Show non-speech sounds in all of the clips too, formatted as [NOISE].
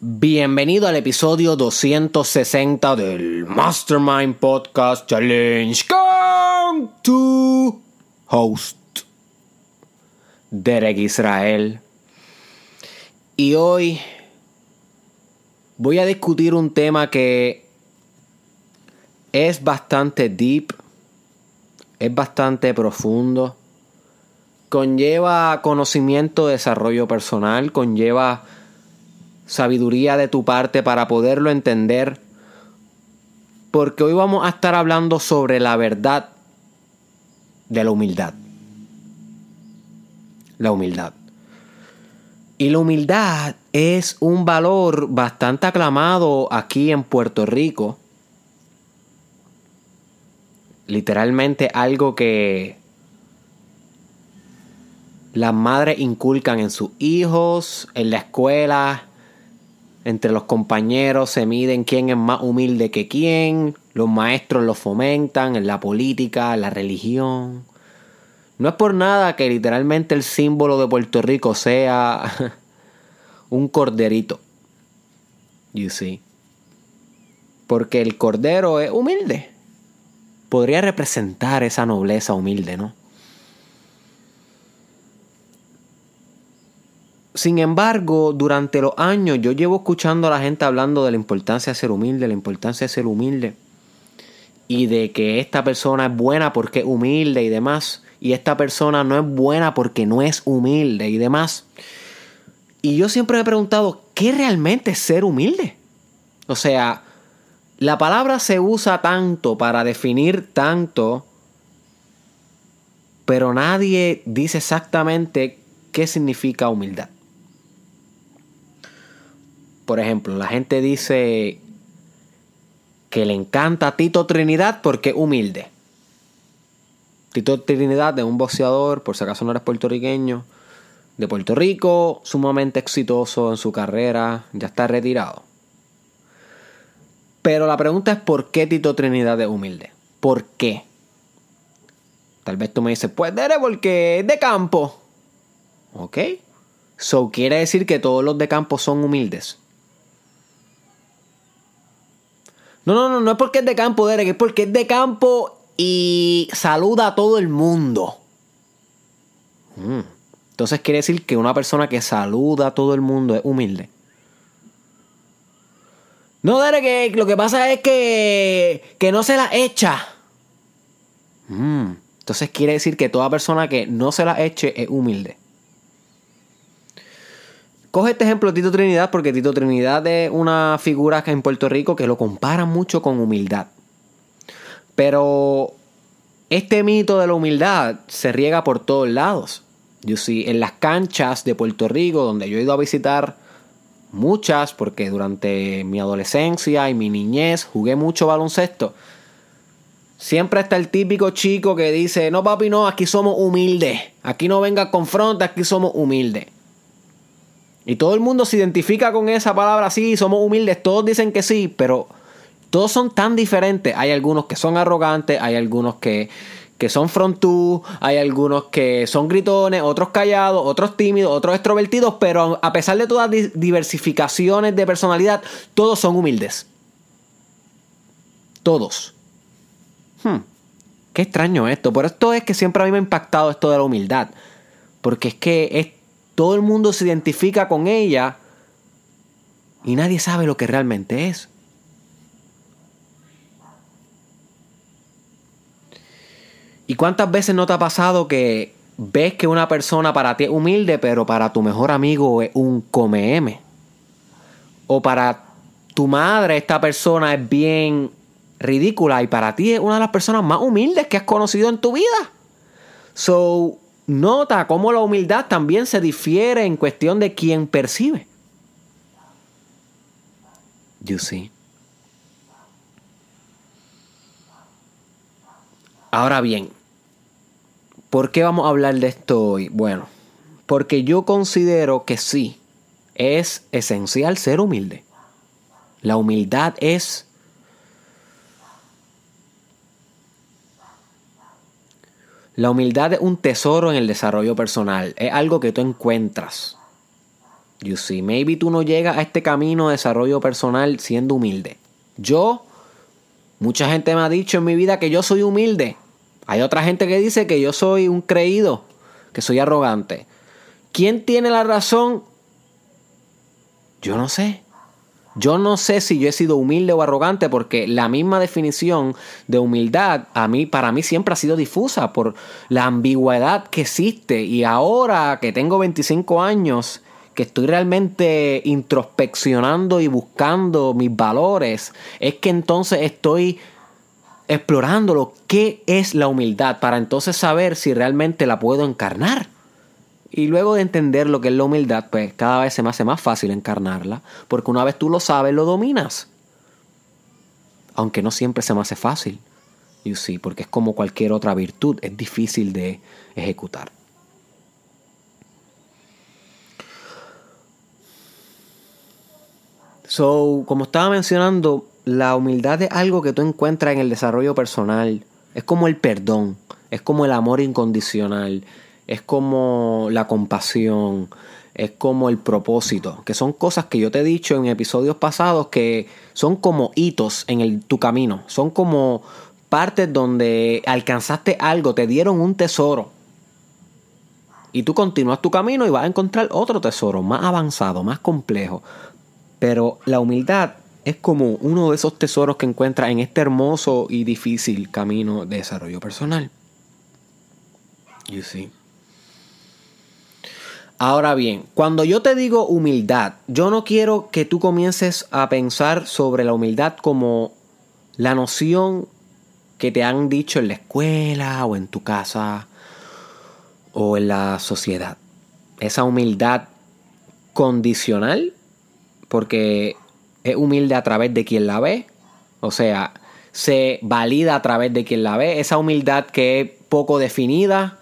Bienvenido al episodio 260 del Mastermind Podcast Challenge con tu host, Derek Israel. Y hoy voy a discutir un tema que es bastante deep, es bastante profundo, conlleva conocimiento, desarrollo personal, conlleva sabiduría de tu parte para poderlo entender. Porque hoy vamos a estar hablando sobre la verdad de la humildad. La humildad. Y la humildad es un valor bastante aclamado aquí en Puerto Rico. Literalmente algo que las madres inculcan en sus hijos, en la escuela, entre los compañeros se miden quién es más humilde que quién, los maestros lo fomentan en la política, en la religión. No es por nada que literalmente el símbolo de Puerto Rico sea [LAUGHS] un corderito. You see. Porque el cordero es humilde. Podría representar esa nobleza humilde, ¿no? Sin embargo, durante los años yo llevo escuchando a la gente hablando de la importancia de ser humilde, la importancia de ser humilde. Y de que esta persona es buena porque es humilde y demás. Y esta persona no es buena porque no es humilde y demás. Y yo siempre me he preguntado, ¿qué realmente es ser humilde? O sea, la palabra se usa tanto para definir tanto, pero nadie dice exactamente qué significa humildad. Por ejemplo, la gente dice que le encanta Tito Trinidad porque es humilde. Tito Trinidad es un boxeador, por si acaso no eres puertorriqueño, de Puerto Rico, sumamente exitoso en su carrera, ya está retirado. Pero la pregunta es ¿por qué Tito Trinidad es humilde? ¿Por qué? Tal vez tú me dices, pues debe porque es de campo. ¿Ok? So quiere decir que todos los de campo son humildes. No, no, no, no es porque es de campo, Derek, es porque es de campo y saluda a todo el mundo. Mm. Entonces quiere decir que una persona que saluda a todo el mundo es humilde. No, Derek, lo que pasa es que, que no se la echa. Mm. Entonces quiere decir que toda persona que no se la eche es humilde. Coge este ejemplo Tito Trinidad porque Tito Trinidad es una figura que en Puerto Rico que lo compara mucho con humildad. Pero este mito de la humildad se riega por todos lados. Yo sí, en las canchas de Puerto Rico, donde yo he ido a visitar muchas, porque durante mi adolescencia y mi niñez jugué mucho baloncesto. Siempre está el típico chico que dice, no papi, no, aquí somos humildes. Aquí no venga confronta, aquí somos humildes. Y todo el mundo se identifica con esa palabra, sí, somos humildes, todos dicen que sí, pero todos son tan diferentes. Hay algunos que son arrogantes, hay algunos que, que son frontú, hay algunos que son gritones, otros callados, otros tímidos, otros extrovertidos, pero a pesar de todas las diversificaciones de personalidad, todos son humildes. Todos. Hmm, qué extraño esto. Por esto es que siempre a mí me ha impactado esto de la humildad. Porque es que es todo el mundo se identifica con ella y nadie sabe lo que realmente es. ¿Y cuántas veces no te ha pasado que ves que una persona para ti es humilde, pero para tu mejor amigo es un come O para tu madre esta persona es bien ridícula y para ti es una de las personas más humildes que has conocido en tu vida. So, Nota cómo la humildad también se difiere en cuestión de quien percibe. You see. Ahora bien, ¿por qué vamos a hablar de esto hoy? Bueno, porque yo considero que sí, es esencial ser humilde. La humildad es La humildad es un tesoro en el desarrollo personal, es algo que tú encuentras. You see, maybe tú no llegas a este camino de desarrollo personal siendo humilde. Yo, mucha gente me ha dicho en mi vida que yo soy humilde. Hay otra gente que dice que yo soy un creído, que soy arrogante. ¿Quién tiene la razón? Yo no sé. Yo no sé si yo he sido humilde o arrogante porque la misma definición de humildad a mí para mí siempre ha sido difusa por la ambigüedad que existe. Y ahora que tengo 25 años que estoy realmente introspeccionando y buscando mis valores, es que entonces estoy explorando lo que es la humildad para entonces saber si realmente la puedo encarnar. Y luego de entender lo que es la humildad, pues cada vez se me hace más fácil encarnarla, porque una vez tú lo sabes, lo dominas. Aunque no siempre se me hace fácil, you see, porque es como cualquier otra virtud, es difícil de ejecutar. So, como estaba mencionando, la humildad es algo que tú encuentras en el desarrollo personal. Es como el perdón, es como el amor incondicional, es como la compasión, es como el propósito, que son cosas que yo te he dicho en episodios pasados que son como hitos en tu camino, son como partes donde alcanzaste algo, te dieron un tesoro. Y tú continúas tu camino y vas a encontrar otro tesoro más avanzado, más complejo. Pero la humildad es como uno de esos tesoros que encuentras en este hermoso y difícil camino de desarrollo personal. You see. Ahora bien, cuando yo te digo humildad, yo no quiero que tú comiences a pensar sobre la humildad como la noción que te han dicho en la escuela o en tu casa o en la sociedad. Esa humildad condicional, porque es humilde a través de quien la ve, o sea, se valida a través de quien la ve. Esa humildad que es poco definida,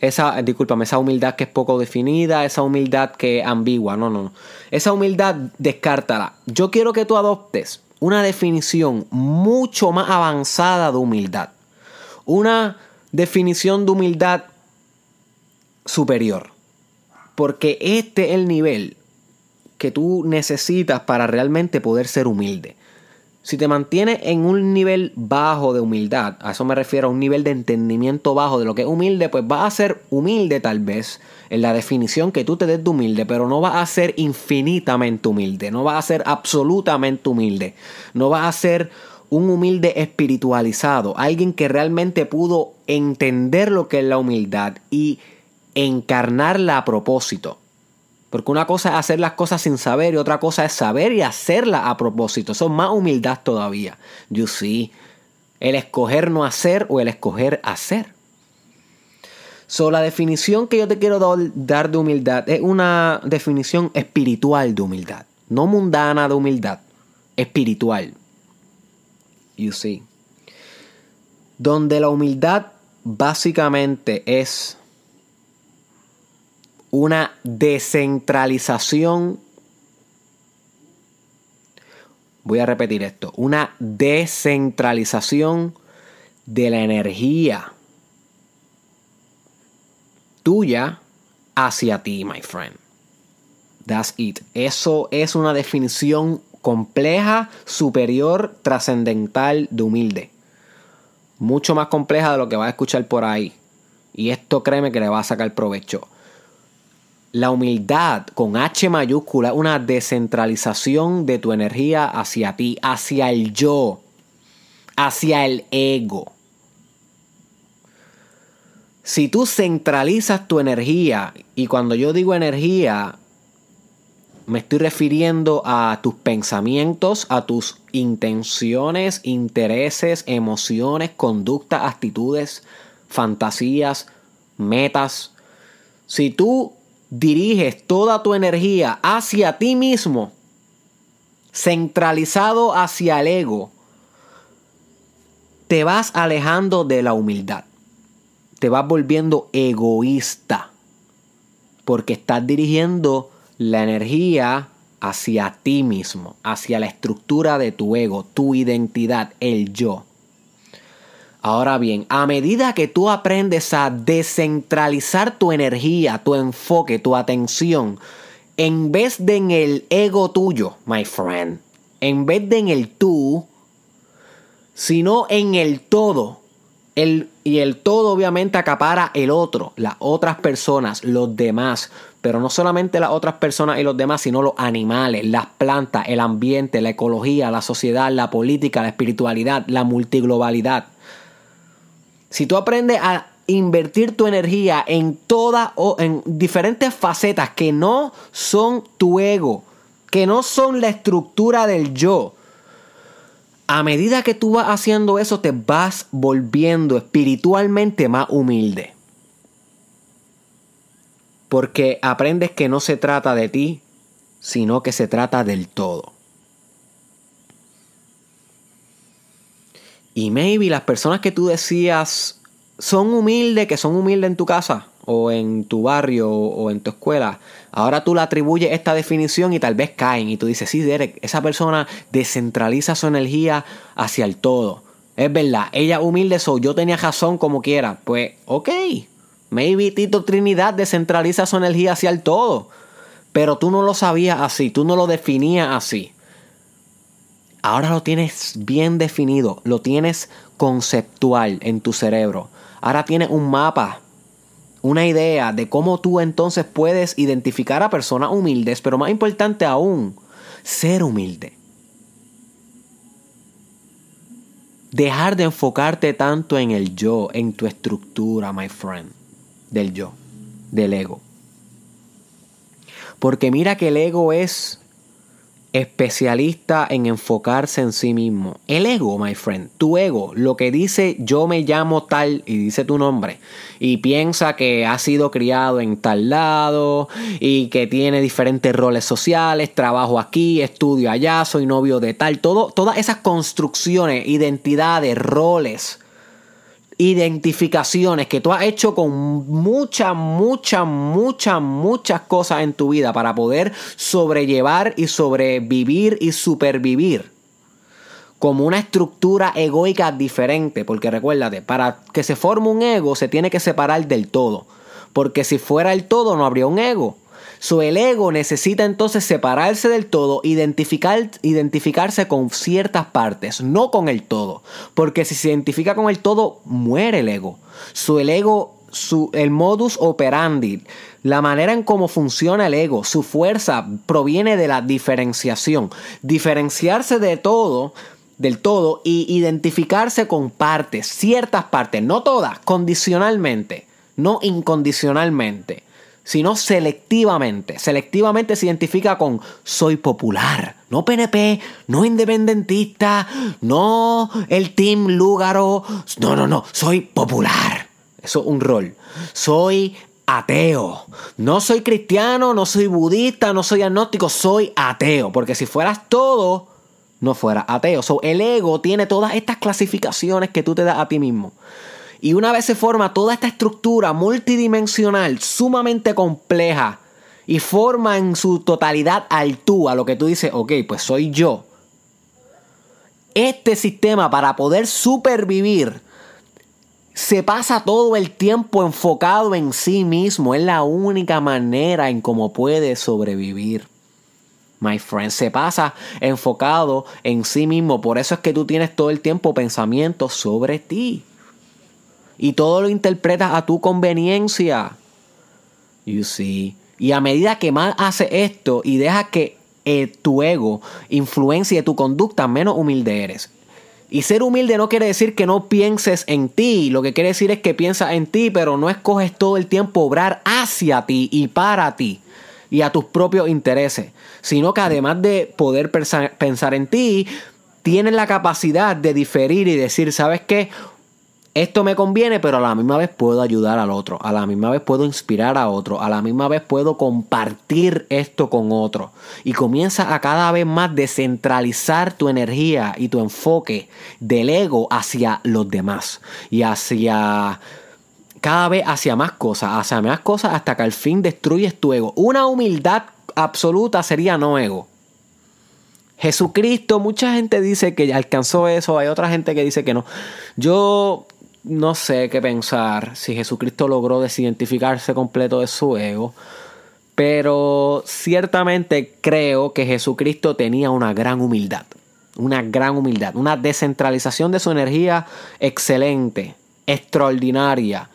esa, discúlpame, esa humildad que es poco definida, esa humildad que es ambigua, no, no, no. Esa humildad, descártala. Yo quiero que tú adoptes una definición mucho más avanzada de humildad. Una definición de humildad superior. Porque este es el nivel que tú necesitas para realmente poder ser humilde. Si te mantienes en un nivel bajo de humildad, a eso me refiero a un nivel de entendimiento bajo de lo que es humilde, pues vas a ser humilde tal vez en la definición que tú te des de humilde, pero no vas a ser infinitamente humilde, no vas a ser absolutamente humilde, no vas a ser un humilde espiritualizado, alguien que realmente pudo entender lo que es la humildad y encarnarla a propósito. Porque una cosa es hacer las cosas sin saber y otra cosa es saber y hacerlas a propósito. Eso es más humildad todavía. You see. El escoger no hacer o el escoger hacer. So, la definición que yo te quiero dar de humildad es una definición espiritual de humildad. No mundana de humildad. Espiritual. You see. Donde la humildad básicamente es una descentralización. Voy a repetir esto, una descentralización de la energía tuya hacia ti, my friend. That's it. Eso es una definición compleja, superior, trascendental de humilde. Mucho más compleja de lo que vas a escuchar por ahí. Y esto créeme que le va a sacar provecho. La humildad con H mayúscula, una descentralización de tu energía hacia ti, hacia el yo, hacia el ego. Si tú centralizas tu energía, y cuando yo digo energía, me estoy refiriendo a tus pensamientos, a tus intenciones, intereses, emociones, conductas, actitudes, fantasías, metas. Si tú diriges toda tu energía hacia ti mismo, centralizado hacia el ego, te vas alejando de la humildad. Te vas volviendo egoísta. Porque estás dirigiendo la energía hacia ti mismo, hacia la estructura de tu ego, tu identidad, el yo. Ahora bien, a medida que tú aprendes a descentralizar tu energía, tu enfoque, tu atención en vez de en el ego tuyo, my friend, en vez de en el tú, sino en el todo. El, y el todo obviamente acapara el otro, las otras personas, los demás. Pero no solamente las otras personas y los demás, sino los animales, las plantas, el ambiente, la ecología, la sociedad, la política, la espiritualidad, la multiglobalidad. Si tú aprendes a invertir tu energía en todas o en diferentes facetas que no son tu ego, que no son la estructura del yo, a medida que tú vas haciendo eso, te vas volviendo espiritualmente más humilde. Porque aprendes que no se trata de ti, sino que se trata del todo. Y maybe las personas que tú decías son humildes, que son humildes en tu casa, o en tu barrio, o en tu escuela, ahora tú le atribuyes esta definición y tal vez caen. Y tú dices, sí, Derek, esa persona descentraliza su energía hacia el todo. Es verdad, ella humilde soy, yo tenía razón como quiera. Pues, ok, Maybe Tito Trinidad descentraliza su energía hacia el todo. Pero tú no lo sabías así, tú no lo definías así. Ahora lo tienes bien definido, lo tienes conceptual en tu cerebro. Ahora tienes un mapa, una idea de cómo tú entonces puedes identificar a personas humildes, pero más importante aún, ser humilde. Dejar de enfocarte tanto en el yo, en tu estructura, my friend del yo, del ego. Porque mira que el ego es especialista en enfocarse en sí mismo. El ego, my friend, tu ego, lo que dice yo me llamo tal y dice tu nombre y piensa que ha sido criado en tal lado y que tiene diferentes roles sociales, trabajo aquí, estudio allá, soy novio de tal, todo, todas esas construcciones, identidades, roles identificaciones que tú has hecho con muchas, muchas, muchas, muchas cosas en tu vida para poder sobrellevar y sobrevivir y supervivir como una estructura egoica diferente, porque recuérdate, para que se forme un ego se tiene que separar del todo, porque si fuera el todo no habría un ego. So, el ego necesita entonces separarse del todo, identificar, identificarse con ciertas partes, no con el todo. Porque si se identifica con el todo, muere el ego. El ego, su, el modus operandi, la manera en cómo funciona el ego, su fuerza proviene de la diferenciación. Diferenciarse de todo del todo y identificarse con partes, ciertas partes, no todas, condicionalmente, no incondicionalmente sino selectivamente. Selectivamente se identifica con soy popular, no PNP, no independentista, no el Team Lúgaro, no, no, no, soy popular. Eso es un rol. Soy ateo. No soy cristiano, no soy budista, no soy agnóstico, soy ateo. Porque si fueras todo, no fueras ateo. So, el ego tiene todas estas clasificaciones que tú te das a ti mismo. Y una vez se forma toda esta estructura multidimensional, sumamente compleja, y forma en su totalidad al tú, a lo que tú dices, ok, pues soy yo. Este sistema para poder supervivir se pasa todo el tiempo enfocado en sí mismo. Es la única manera en cómo puede sobrevivir. My friend, se pasa enfocado en sí mismo. Por eso es que tú tienes todo el tiempo pensamientos sobre ti y todo lo interpretas a tu conveniencia. You see. Y a medida que más haces esto y dejas que eh, tu ego influencie tu conducta, menos humilde eres. Y ser humilde no quiere decir que no pienses en ti. Lo que quiere decir es que piensas en ti, pero no escoges todo el tiempo obrar hacia ti y para ti y a tus propios intereses. Sino que además de poder pensar en ti, tienes la capacidad de diferir y decir, ¿sabes qué? Esto me conviene, pero a la misma vez puedo ayudar al otro, a la misma vez puedo inspirar a otro, a la misma vez puedo compartir esto con otro. Y comienza a cada vez más descentralizar tu energía y tu enfoque del ego hacia los demás y hacia cada vez hacia más cosas, hacia más cosas hasta que al fin destruyes tu ego. Una humildad absoluta sería no ego. Jesucristo, mucha gente dice que alcanzó eso, hay otra gente que dice que no. Yo no sé qué pensar si Jesucristo logró desidentificarse completo de su ego. Pero ciertamente creo que Jesucristo tenía una gran humildad. Una gran humildad. Una descentralización de su energía excelente, extraordinaria,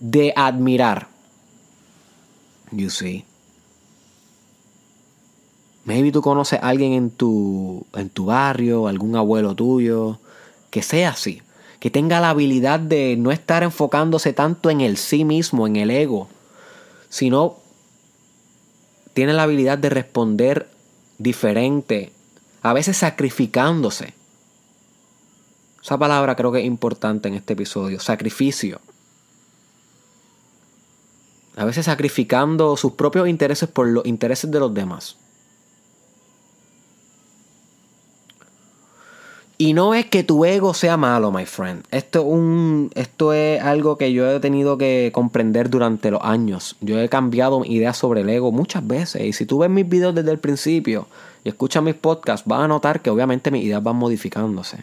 de admirar. You see. Maybe tú conoces a alguien en tu, en tu barrio, algún abuelo tuyo, que sea así, que tenga la habilidad de no estar enfocándose tanto en el sí mismo, en el ego, sino tiene la habilidad de responder diferente, a veces sacrificándose. Esa palabra creo que es importante en este episodio, sacrificio. A veces sacrificando sus propios intereses por los intereses de los demás. Y no es que tu ego sea malo, my friend. Esto es, un, esto es algo que yo he tenido que comprender durante los años. Yo he cambiado ideas sobre el ego muchas veces. Y si tú ves mis videos desde el principio y escuchas mis podcasts, vas a notar que obviamente mis ideas van modificándose.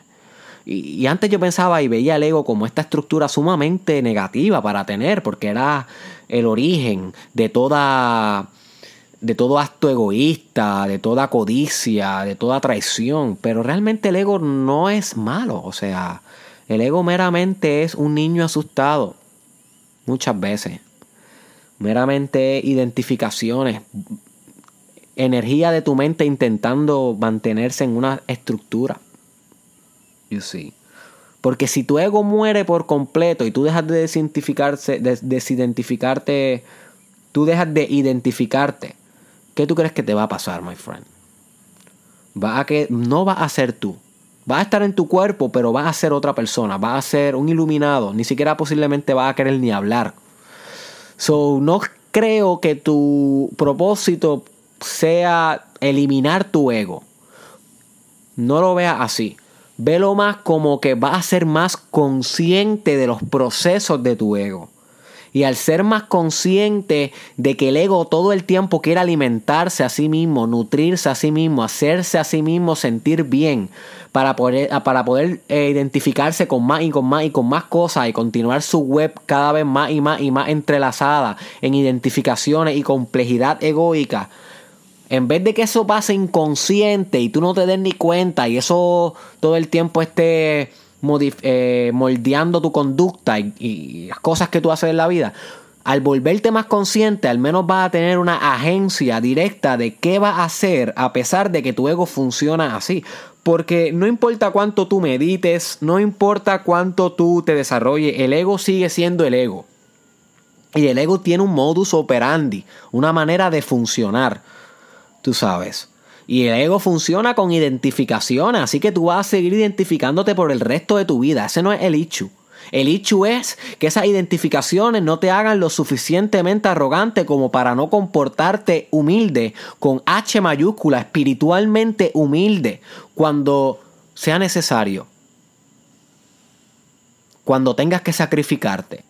Y antes yo pensaba y veía el ego como esta estructura sumamente negativa para tener, porque era el origen de toda de todo acto egoísta, de toda codicia, de toda traición, pero realmente el ego no es malo, o sea, el ego meramente es un niño asustado, muchas veces, meramente identificaciones, energía de tu mente intentando mantenerse en una estructura. You see. Porque si tu ego muere por completo y tú dejas de de, desidentificarte, tú dejas de identificarte ¿Qué tú crees que te va a pasar, my friend? Va a que no va a ser tú. Va a estar en tu cuerpo, pero va a ser otra persona. Va a ser un iluminado. Ni siquiera posiblemente va a querer ni hablar. So, no creo que tu propósito sea eliminar tu ego. No lo veas así. Velo más como que va a ser más consciente de los procesos de tu ego. Y al ser más consciente de que el ego todo el tiempo quiere alimentarse a sí mismo, nutrirse a sí mismo, hacerse a sí mismo sentir bien, para poder, para poder eh, identificarse con más y con más y con más cosas y continuar su web cada vez más y más y más entrelazada en identificaciones y complejidad egoica. En vez de que eso pase inconsciente y tú no te des ni cuenta y eso todo el tiempo esté eh, moldeando tu conducta y, las cosas que tú haces en la vida, al volverte más consciente, al menos vas a tener una agencia directa de qué vas a hacer a pesar de que tu ego funciona así. Porque no importa cuánto tú medites, no importa cuánto tú te desarrolles, el ego sigue siendo el ego. Y el ego tiene un modus operandi, una manera de funcionar, tú sabes. Y el ego funciona con identificaciones, así que tú vas a seguir identificándote por el resto de tu vida. Ese no es el issue. El issue es que esas identificaciones no te hagan lo suficientemente arrogante como para no comportarte humilde, con H mayúscula, espiritualmente humilde, cuando sea necesario. Cuando tengas que sacrificarte.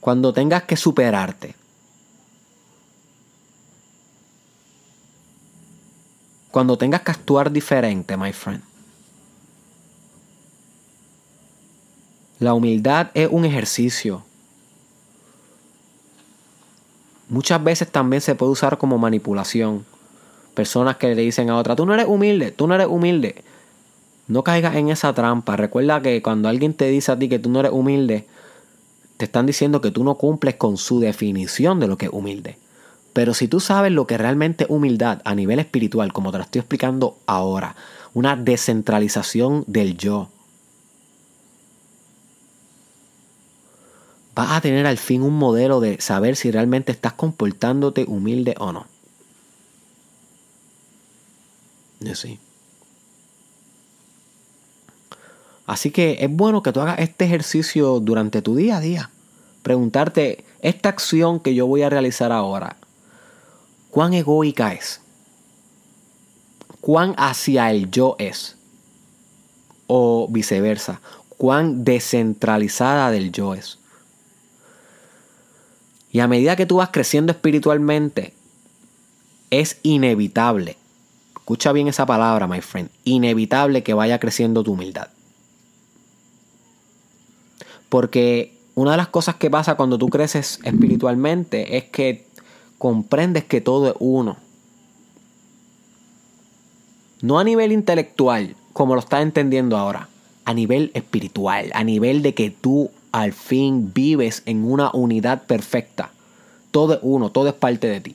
Cuando tengas que superarte. Cuando tengas que actuar diferente, my friend. La humildad es un ejercicio. Muchas veces también se puede usar como manipulación. Personas que le dicen a otra, tú no eres humilde, tú no eres humilde. No caigas en esa trampa. Recuerda que cuando alguien te dice a ti que tú no eres humilde, te están diciendo que tú no cumples con su definición de lo que es humilde. Pero si tú sabes lo que realmente es humildad a nivel espiritual, como te lo estoy explicando ahora, una descentralización del yo, vas a tener al fin un modelo de saber si realmente estás comportándote humilde o no. Sí. Así que es bueno que tú hagas este ejercicio durante tu día a día. Preguntarte, esta acción que yo voy a realizar ahora, cuán egoica es, cuán hacia el yo es, o viceversa, cuán descentralizada del yo es. Y a medida que tú vas creciendo espiritualmente, es inevitable, escucha bien esa palabra, my friend, inevitable que vaya creciendo tu humildad. Porque una de las cosas que pasa cuando tú creces espiritualmente es que comprendes que todo es uno. No a nivel intelectual, como lo estás entendiendo ahora, a nivel espiritual, a nivel de que tú al fin vives en una unidad perfecta. Todo es uno, todo es parte de ti.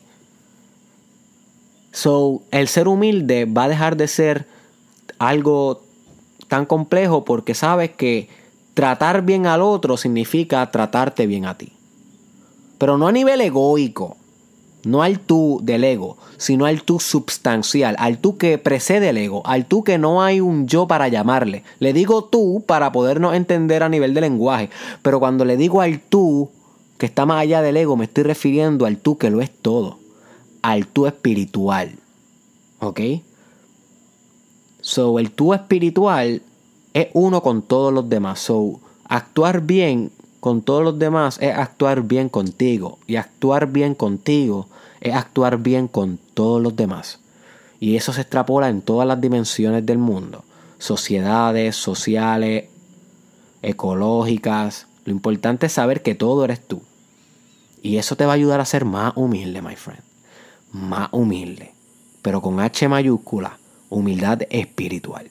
So, el ser humilde va a dejar de ser algo tan complejo porque sabes que tratar bien al otro significa tratarte bien a ti. Pero no a nivel egoico, no al tú del ego, sino al tú substancial, al tú que precede el ego, al tú que no hay un yo para llamarle. Le digo tú para podernos entender a nivel de lenguaje, pero cuando le digo al tú que está más allá del ego, me estoy refiriendo al tú que lo es todo al tú espiritual. ¿Ok? So, el tú espiritual es uno con todos los demás. So, actuar bien con todos los demás es actuar bien contigo. Y actuar bien contigo es actuar bien con todos los demás. Y eso se extrapola en todas las dimensiones del mundo. Sociedades, sociales, ecológicas. Lo importante es saber que todo eres tú. Y eso te va a ayudar a ser más humilde, my friend más humilde, pero con H mayúscula, humildad espiritual.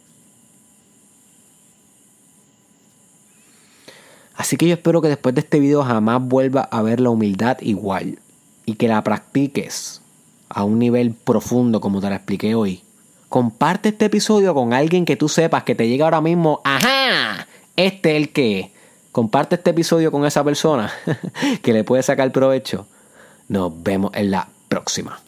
Así que yo espero que después de este video jamás vuelva a ver la humildad igual y que la practiques a un nivel profundo como te la expliqué hoy. Comparte este episodio con alguien que tú sepas que te llega ahora mismo, ajá, este es el que. Comparte este episodio con esa persona [LAUGHS] que le puede sacar provecho. Nos vemos en la próxima.